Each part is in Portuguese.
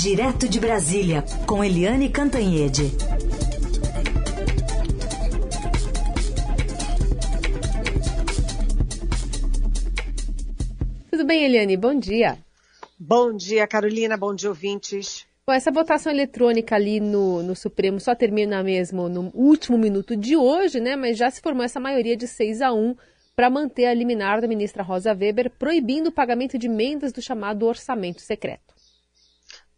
Direto de Brasília, com Eliane Cantanhede. Tudo bem, Eliane? Bom dia. Bom dia, Carolina. Bom dia, ouvintes. Bom, essa votação eletrônica ali no, no Supremo só termina mesmo no último minuto de hoje, né? Mas já se formou essa maioria de 6 a 1 para manter a liminar da ministra Rosa Weber, proibindo o pagamento de emendas do chamado orçamento secreto.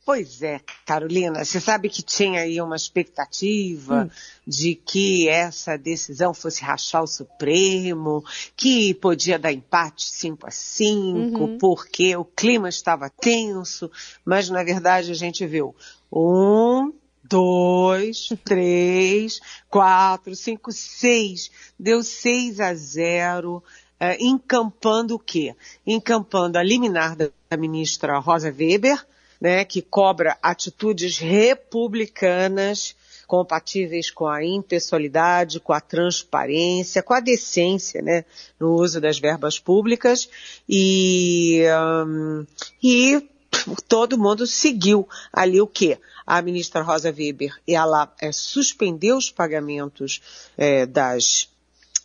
Pois é, Carolina, você sabe que tinha aí uma expectativa hum. de que essa decisão fosse rachar o Supremo, que podia dar empate 5 a 5, uhum. porque o clima estava tenso, mas na verdade a gente viu um, dois, três, quatro, cinco, seis, deu 6 a 0, é, encampando o quê? Encampando a liminar da ministra Rosa Weber, né, que cobra atitudes republicanas compatíveis com a impessoalidade, com a transparência, com a decência, né, no uso das verbas públicas e, um, e todo mundo seguiu ali o quê? A ministra Rosa Weber, ela é, suspendeu os pagamentos é, das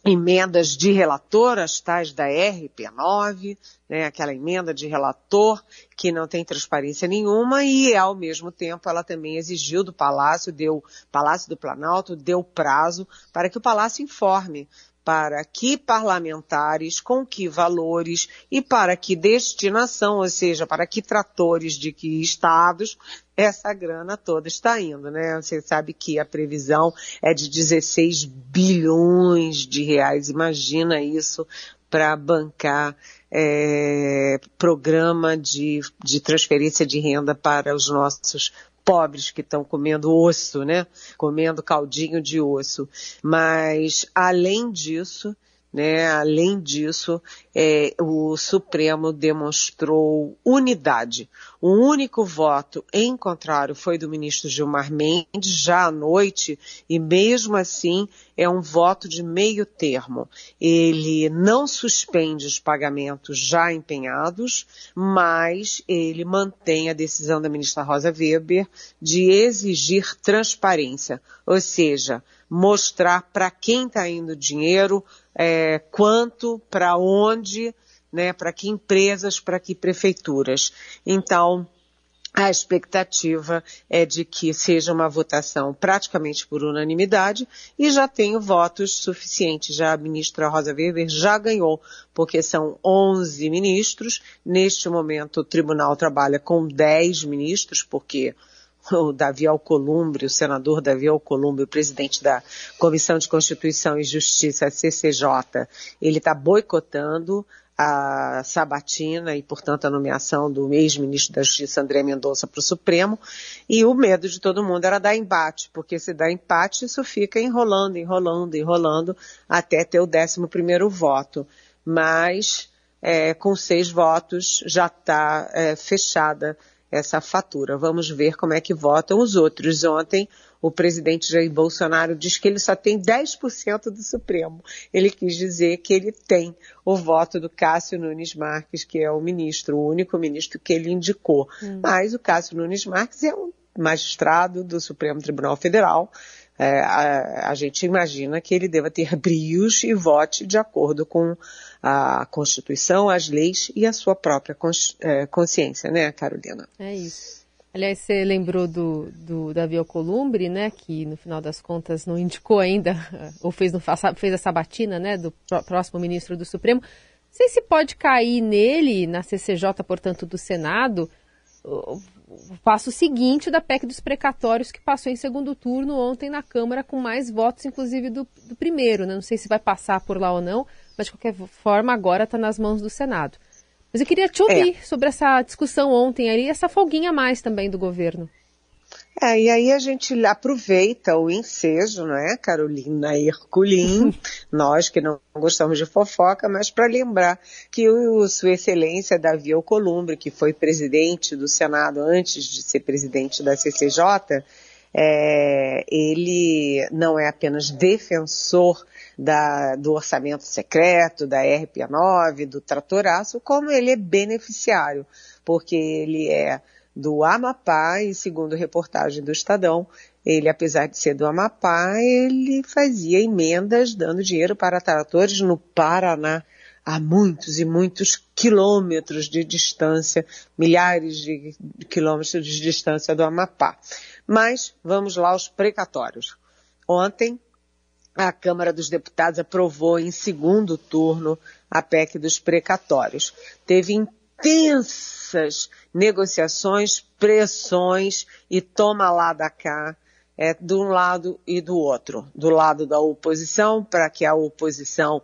emendas de relator, as tais da RP9, né, aquela emenda de relator que não tem transparência nenhuma e ao mesmo tempo ela também exigiu do Palácio, deu Palácio do Planalto deu prazo para que o Palácio informe para que parlamentares, com que valores e para que destinação, ou seja, para que tratores de que estados essa grana toda está indo, né? Você sabe que a previsão é de 16 bilhões de reais. Imagina isso para bancar é, programa de, de transferência de renda para os nossos pobres que estão comendo osso, né? Comendo caldinho de osso. Mas, além disso, né? Além disso, é, o Supremo demonstrou unidade. O único voto em contrário foi do ministro Gilmar Mendes, já à noite, e mesmo assim é um voto de meio termo. Ele não suspende os pagamentos já empenhados, mas ele mantém a decisão da ministra Rosa Weber de exigir transparência, ou seja, mostrar para quem está indo o dinheiro, é, quanto, para onde, né, para que empresas, para que prefeituras. Então, a expectativa é de que seja uma votação praticamente por unanimidade e já tenho votos suficientes. Já a ministra Rosa Weber já ganhou, porque são 11 ministros. Neste momento, o tribunal trabalha com 10 ministros, porque o Davi Alcolumbre, o senador Davi Alcolumbre, o presidente da Comissão de Constituição e Justiça, CCJ, ele está boicotando a sabatina e, portanto, a nomeação do ex-ministro da Justiça André Mendonça para o Supremo, e o medo de todo mundo era dar embate, porque se dá empate, isso fica enrolando, enrolando, enrolando, até ter o décimo primeiro voto. Mas, é, com seis votos, já está é, fechada essa fatura. Vamos ver como é que votam os outros. Ontem, o presidente Jair Bolsonaro diz que ele só tem 10% do Supremo. Ele quis dizer que ele tem o voto do Cássio Nunes Marques, que é o ministro, o único ministro que ele indicou. Hum. Mas o Cássio Nunes Marques é um magistrado do Supremo Tribunal Federal. É, a, a, gente imagina que ele deva ter brios e vote de acordo com a Constituição, as leis e a sua própria é, consciência, né, Carolina? É isso. Aliás, você lembrou do, do Davi Alcolumbre, né, que no final das contas não indicou ainda, ou fez, no, fez a sabatina, né, do próximo ministro do Supremo. Não sei se pode cair nele, na CCJ, portanto, do Senado, o, o passo seguinte da PEC dos precatórios que passou em segundo turno ontem na Câmara com mais votos, inclusive do, do primeiro. Né? Não sei se vai passar por lá ou não, mas de qualquer forma agora está nas mãos do Senado. Mas eu queria te ouvir é. sobre essa discussão ontem aí, essa folguinha a mais também do governo. É, e aí a gente aproveita o ensejo, não é, Carolina Herculin, nós que não gostamos de fofoca, mas para lembrar que o Sua Excelência Davi Alcolumbre, que foi presidente do Senado antes de ser presidente da CCJ, é, ele não é apenas defensor da, do orçamento secreto, da RP9, do tratoraço, como ele é beneficiário. porque ele é do Amapá e segundo reportagem do Estadão, ele, apesar de ser do Amapá, ele fazia emendas dando dinheiro para tratores no Paraná, a muitos e muitos quilômetros de distância, milhares de quilômetros de distância do Amapá. Mas vamos lá aos precatórios. Ontem, a Câmara dos Deputados aprovou em segundo turno a PEC dos precatórios. Teve intensas negociações, pressões e toma lá da cá, é, de um lado e do outro. Do lado da oposição, para que a oposição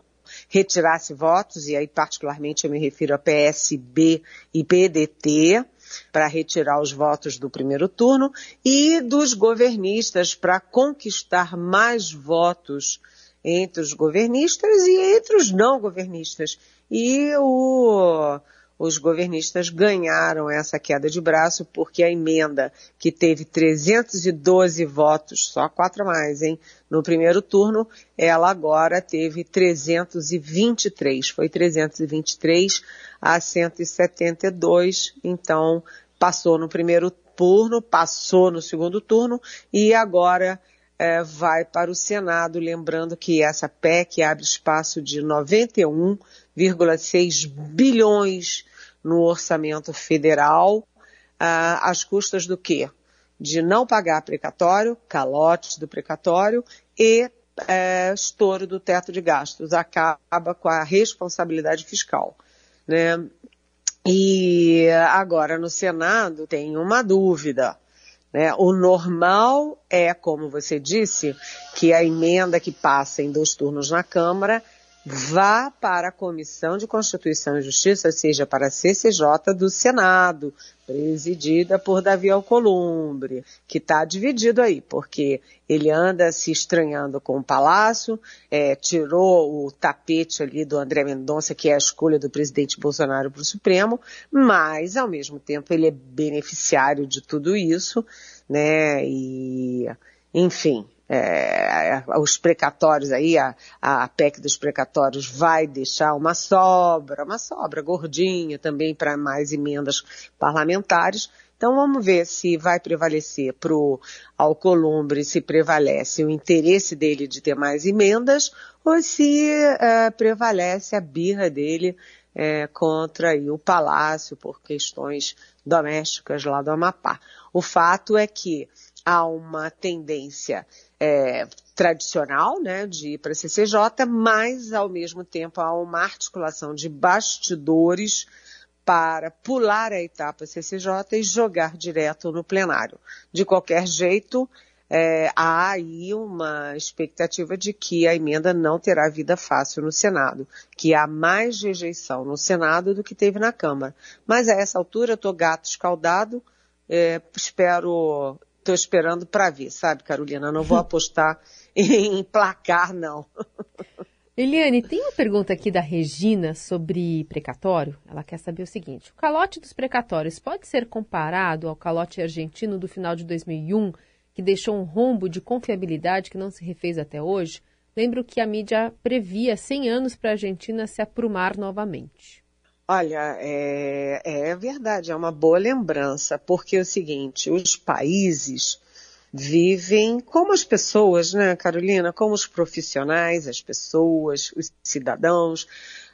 retirasse votos, e aí particularmente eu me refiro a PSB e PDT, para retirar os votos do primeiro turno, e dos governistas para conquistar mais votos entre os governistas e entre os não governistas. E o, os governistas ganharam essa queda de braço porque a emenda que teve 312 votos, só quatro a mais, hein? No primeiro turno, ela agora teve 323, foi 323 a 172, então passou no primeiro turno, passou no segundo turno e agora é, vai para o Senado, lembrando que essa PEC abre espaço de 91,6 bilhões no orçamento federal, ah, às custas do quê? De não pagar precatório, calotes do precatório e é, estouro do teto de gastos. Acaba com a responsabilidade fiscal. Né? E agora no Senado tem uma dúvida. Né? O normal é, como você disse, que a emenda que passa em dois turnos na Câmara vá para a Comissão de Constituição e Justiça, ou seja, para a CCJ do Senado, presidida por Davi Alcolumbre, que está dividido aí, porque ele anda se estranhando com o Palácio, é, tirou o tapete ali do André Mendonça, que é a escolha do presidente Bolsonaro para o Supremo, mas, ao mesmo tempo, ele é beneficiário de tudo isso, né, e, enfim, é, os precatórios aí, a, a PEC dos precatórios vai deixar uma sobra, uma sobra gordinha também para mais emendas parlamentares. Então vamos ver se vai prevalecer para o Alcolumbre, se prevalece o interesse dele de ter mais emendas ou se é, prevalece a birra dele é, contra aí, o Palácio por questões domésticas lá do Amapá. O fato é que há uma tendência é, tradicional, né, de ir para a CCJ, mas ao mesmo tempo há uma articulação de bastidores para pular a etapa CCJ e jogar direto no plenário. De qualquer jeito, é, há aí uma expectativa de que a emenda não terá vida fácil no Senado, que há mais rejeição no Senado do que teve na Câmara. Mas a essa altura, estou gato escaldado, é, espero Estou esperando para ver, sabe, Carolina? Não vou apostar em placar, não. Eliane, tem uma pergunta aqui da Regina sobre precatório. Ela quer saber o seguinte: o calote dos precatórios pode ser comparado ao calote argentino do final de 2001, que deixou um rombo de confiabilidade que não se refez até hoje? Lembro que a mídia previa 100 anos para a Argentina se aprumar novamente. Olha, é, é verdade, é uma boa lembrança, porque é o seguinte, os países vivem como as pessoas, né, Carolina? Como os profissionais, as pessoas, os cidadãos,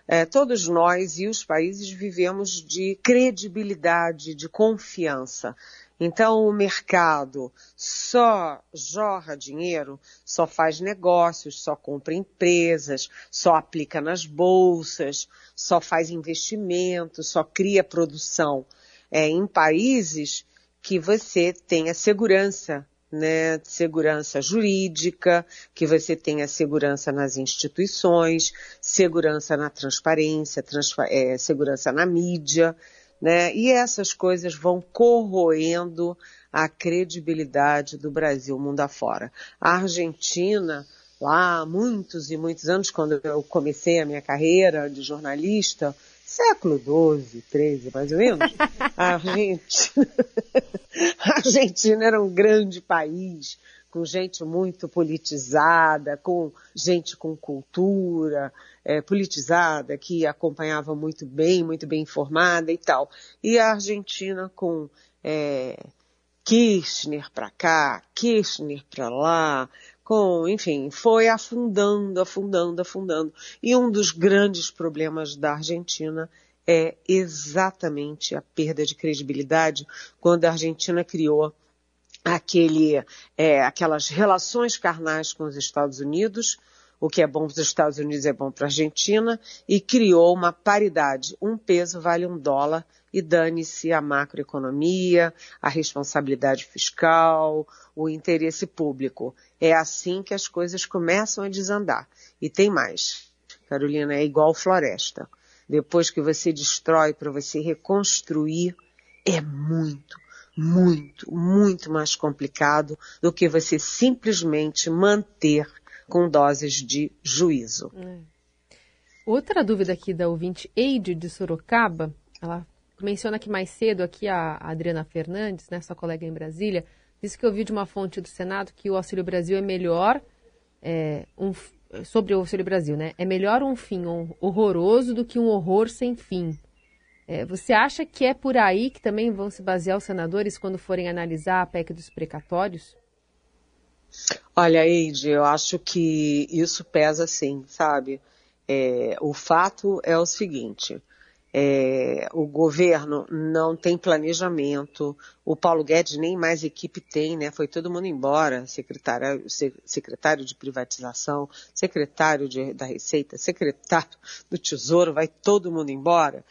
é, todos nós e os países vivemos de credibilidade, de confiança. Então o mercado só jorra dinheiro, só faz negócios, só compra empresas, só aplica nas bolsas, só faz investimentos, só cria produção é, em países que você tenha segurança, né, segurança jurídica, que você tenha segurança nas instituições, segurança na transparência, transpa é, segurança na mídia né? E essas coisas vão corroendo a credibilidade do Brasil mundo afora. A Argentina, lá há muitos e muitos anos, quando eu comecei a minha carreira de jornalista, século XII, XIII, mais ou menos, a Argentina, a Argentina era um grande país, com gente muito politizada, com gente com cultura é, politizada, que acompanhava muito bem, muito bem informada e tal. E a Argentina com é, Kirchner para cá, Kirchner para lá, com, enfim, foi afundando, afundando, afundando. E um dos grandes problemas da Argentina é exatamente a perda de credibilidade quando a Argentina criou aquele, é, aquelas relações carnais com os Estados Unidos, o que é bom para os Estados Unidos é bom para a Argentina, e criou uma paridade. Um peso vale um dólar e dane-se a macroeconomia, a responsabilidade fiscal, o interesse público. É assim que as coisas começam a desandar. E tem mais. Carolina, é igual floresta. Depois que você destrói para você reconstruir, é muito, muito, muito mais complicado do que você simplesmente manter com doses de juízo. É. Outra dúvida aqui da ouvinte Eide de Sorocaba, ela menciona aqui mais cedo aqui a Adriana Fernandes, né, sua colega em Brasília, disse que ouviu de uma fonte do Senado que o Auxílio Brasil é melhor é, um, sobre o Auxílio Brasil, né? É melhor um fim horroroso do que um horror sem fim. É, você acha que é por aí que também vão se basear os senadores quando forem analisar a PEC dos precatórios? Olha, Eide, eu acho que isso pesa sim, sabe? É, o fato é o seguinte: é, o governo não tem planejamento, o Paulo Guedes nem mais equipe tem, né? Foi todo mundo embora, secretário, secretário de privatização, secretário de, da Receita, secretário do Tesouro, vai todo mundo embora.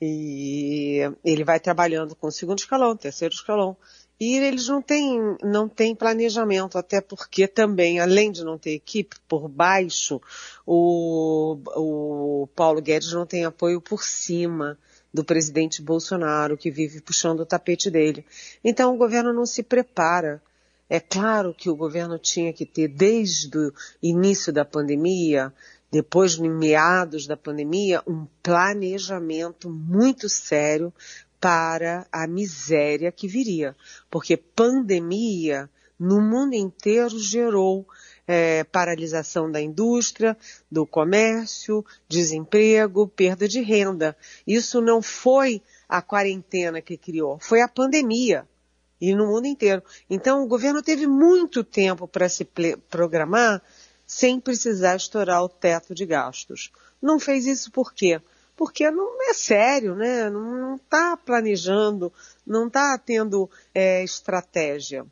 E ele vai trabalhando com o segundo escalão, terceiro escalão. E eles não têm, não têm planejamento, até porque também, além de não ter equipe por baixo, o, o Paulo Guedes não tem apoio por cima do presidente Bolsonaro, que vive puxando o tapete dele. Então o governo não se prepara. É claro que o governo tinha que ter, desde o início da pandemia, depois, no meados da pandemia, um planejamento muito sério para a miséria que viria, porque pandemia no mundo inteiro gerou é, paralisação da indústria, do comércio, desemprego, perda de renda. Isso não foi a quarentena que criou, foi a pandemia. E no mundo inteiro. Então o governo teve muito tempo para se programar sem precisar estourar o teto de gastos. Não fez isso por quê? porque não é sério, né? Não está planejando, não está tendo é, estratégia.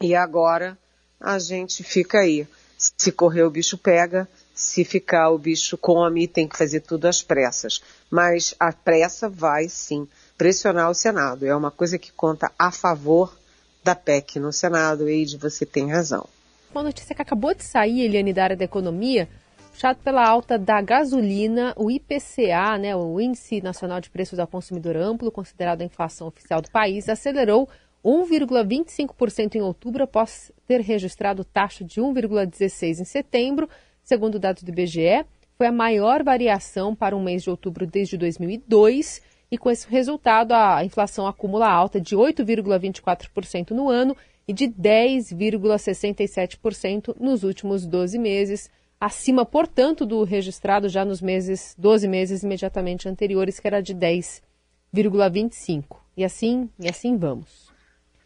E agora a gente fica aí. Se correr o bicho pega, se ficar o bicho come, tem que fazer tudo às pressas. Mas a pressa vai sim pressionar o Senado. É uma coisa que conta a favor da PEC no Senado, Eide, você tem razão. Uma notícia que acabou de sair, Eliane, da área da economia, puxado pela alta da gasolina, o IPCA, né, o Índice Nacional de Preços ao Consumidor Amplo, considerado a inflação oficial do país, acelerou 1,25% em outubro após ter registrado taxa de 1,16% em setembro, segundo dados do IBGE. Foi a maior variação para um mês de outubro desde 2002 e com esse resultado a inflação acumula alta de 8,24% no ano e de 10,67% nos últimos 12 meses acima, portanto, do registrado já nos meses, 12 meses imediatamente anteriores, que era de 10,25. E assim, e assim vamos.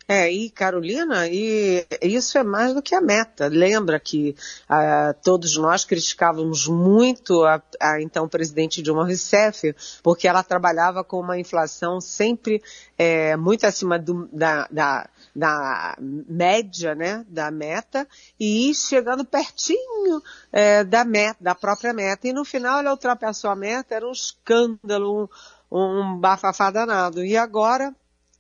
É, e Carolina, e isso é mais do que a meta. Lembra que ah, todos nós criticávamos muito a, a, então presidente Dilma Rousseff, porque ela trabalhava com uma inflação sempre é, muito acima do, da, da, da média, né, da meta, e chegando pertinho é, da meta, da própria meta. E no final ela ultrapassou a meta, era um escândalo, um, um bafafá danado. E agora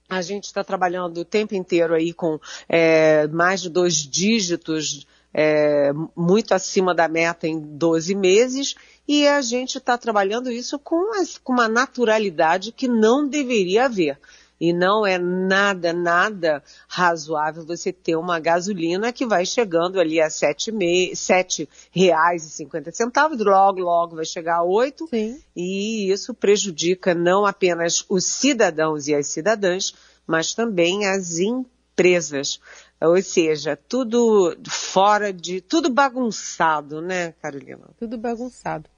a gente está trabalhando o tempo inteiro aí com é, mais de dois dígitos, é, muito acima da meta em 12 meses, e a gente está trabalhando isso com, com uma naturalidade que não deveria haver. E não é nada, nada razoável você ter uma gasolina que vai chegando ali a e cinquenta centavos, logo, logo vai chegar a oito. Sim. E isso prejudica não apenas os cidadãos e as cidadãs, mas também as empresas. Ou seja, tudo fora de. tudo bagunçado, né, Carolina? Tudo bagunçado.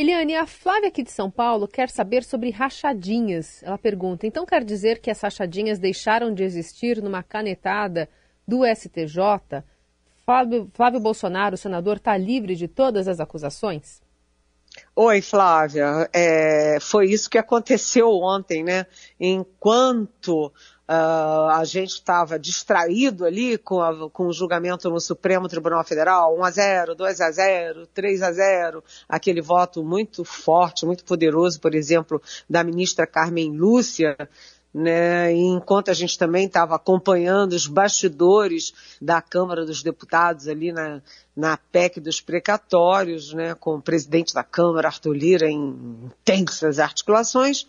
Eliane, a Flávia aqui de São Paulo quer saber sobre rachadinhas. Ela pergunta: então quer dizer que as rachadinhas deixaram de existir numa canetada do STJ? Flávio, Flávio Bolsonaro, o senador, está livre de todas as acusações? Oi, Flávia. É, foi isso que aconteceu ontem, né? Enquanto Uh, a gente estava distraído ali com, a, com o julgamento no Supremo Tribunal Federal, 1 a 0, 2 a 0, 3 a 0, aquele voto muito forte, muito poderoso, por exemplo, da ministra Carmen Lúcia, né? Enquanto a gente também estava acompanhando os bastidores da Câmara dos Deputados ali na, na PEC dos precatórios, né? com o presidente da Câmara, Arthur Lira, em intensas articulações,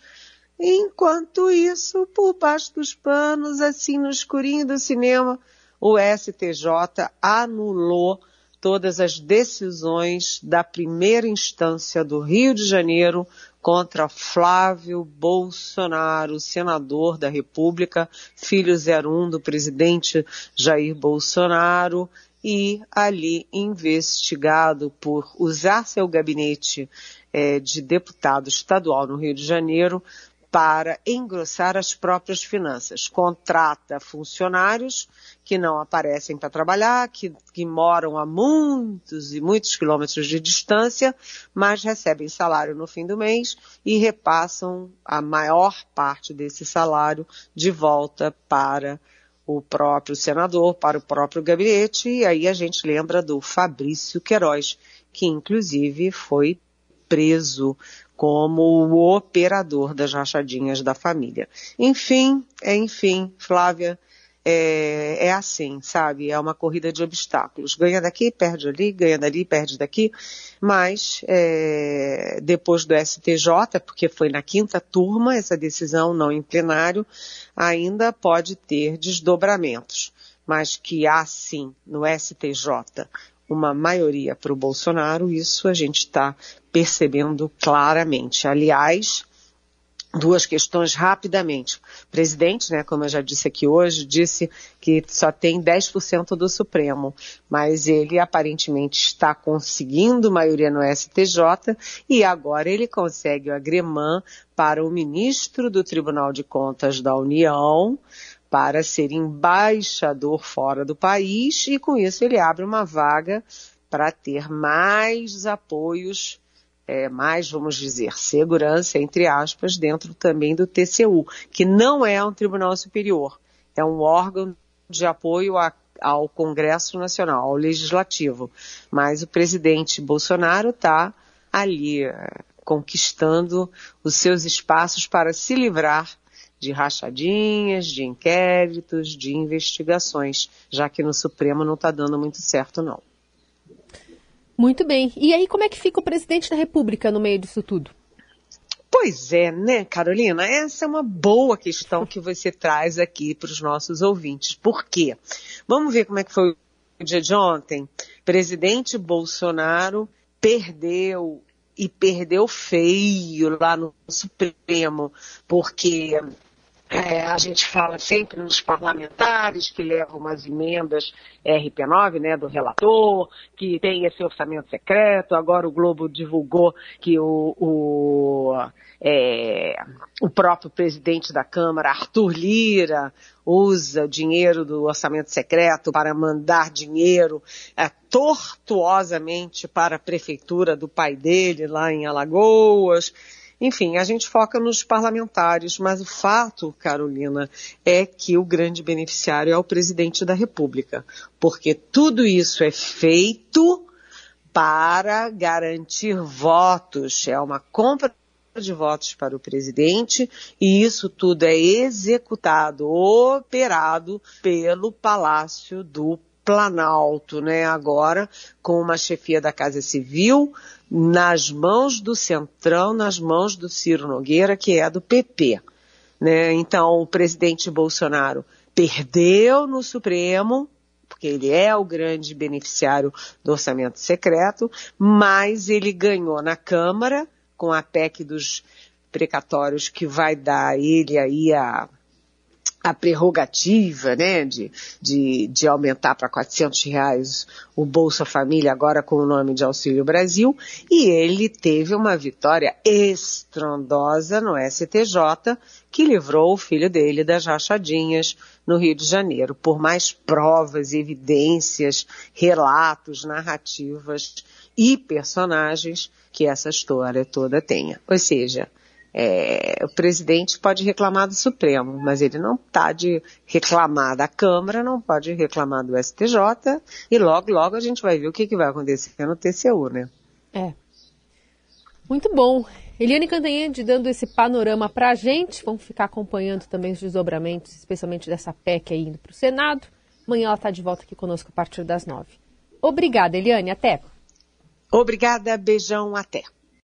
Enquanto isso, por baixo dos panos, assim no escurinho do cinema, o STJ anulou todas as decisões da primeira instância do Rio de Janeiro contra Flávio Bolsonaro, senador da República, filho 01 do presidente Jair Bolsonaro, e ali investigado por usar seu gabinete é, de deputado estadual no Rio de Janeiro para engrossar as próprias finanças. Contrata funcionários que não aparecem para trabalhar, que, que, moram a muitos e muitos quilômetros de distância, mas recebem salário no fim do mês e repassam a maior parte desse salário de volta para o próprio senador, para o próprio gabinete, e aí a gente lembra do Fabrício Queiroz, que inclusive foi preso como o operador das rachadinhas da família. Enfim, é enfim, Flávia, é, é, assim, sabe? É uma corrida de obstáculos. Ganha daqui, perde ali, ganha dali, perde daqui. Mas é, depois do STJ, porque foi na quinta turma essa decisão, não em plenário, ainda pode ter desdobramentos. Mas que há sim no STJ uma maioria para o Bolsonaro, isso a gente está percebendo claramente. Aliás, duas questões rapidamente. O presidente, né, como eu já disse aqui hoje, disse que só tem 10% do Supremo, mas ele aparentemente está conseguindo maioria no STJ e agora ele consegue o agremã para o ministro do Tribunal de Contas da União, para ser embaixador fora do país e com isso ele abre uma vaga para ter mais apoios, é, mais, vamos dizer, segurança, entre aspas, dentro também do TCU, que não é um tribunal superior, é um órgão de apoio a, ao Congresso Nacional, ao Legislativo. Mas o presidente Bolsonaro está ali é, conquistando os seus espaços para se livrar de rachadinhas, de inquéritos, de investigações, já que no Supremo não está dando muito certo, não. Muito bem. E aí, como é que fica o presidente da República no meio disso tudo? Pois é, né, Carolina? Essa é uma boa questão que você traz aqui para os nossos ouvintes. Por quê? Vamos ver como é que foi o dia de ontem. Presidente Bolsonaro perdeu e perdeu feio lá no Supremo, porque é, a gente fala sempre nos parlamentares que levam umas emendas RP9, né, do relator, que tem esse orçamento secreto. Agora o Globo divulgou que o, o, é, o próprio presidente da Câmara, Arthur Lira, usa dinheiro do orçamento secreto para mandar dinheiro é, tortuosamente para a prefeitura do pai dele lá em Alagoas. Enfim, a gente foca nos parlamentares, mas o fato, Carolina, é que o grande beneficiário é o presidente da República, porque tudo isso é feito para garantir votos, é uma compra de votos para o presidente e isso tudo é executado, operado pelo Palácio do Planalto, né? Agora com uma chefia da Casa Civil nas mãos do Centrão, nas mãos do Ciro Nogueira, que é do PP. Né? Então, o presidente Bolsonaro perdeu no Supremo, porque ele é o grande beneficiário do orçamento secreto, mas ele ganhou na Câmara com a PEC dos precatórios que vai dar ele aí a a prerrogativa né, de, de, de aumentar para 400 reais o Bolsa Família, agora com o nome de Auxílio Brasil, e ele teve uma vitória estrondosa no STJ, que livrou o filho dele das rachadinhas no Rio de Janeiro, por mais provas, evidências, relatos, narrativas e personagens que essa história toda tenha. Ou seja, é, o presidente pode reclamar do Supremo, mas ele não está de reclamar da Câmara, não pode reclamar do STJ, e logo, logo a gente vai ver o que, que vai acontecer no TCU, né? É. Muito bom. Eliane Cantanhede dando esse panorama para a gente. Vamos ficar acompanhando também os desdobramentos, especialmente dessa PEC aí indo para o Senado. Amanhã ela está de volta aqui conosco a partir das nove. Obrigada, Eliane. Até. Obrigada, beijão, até.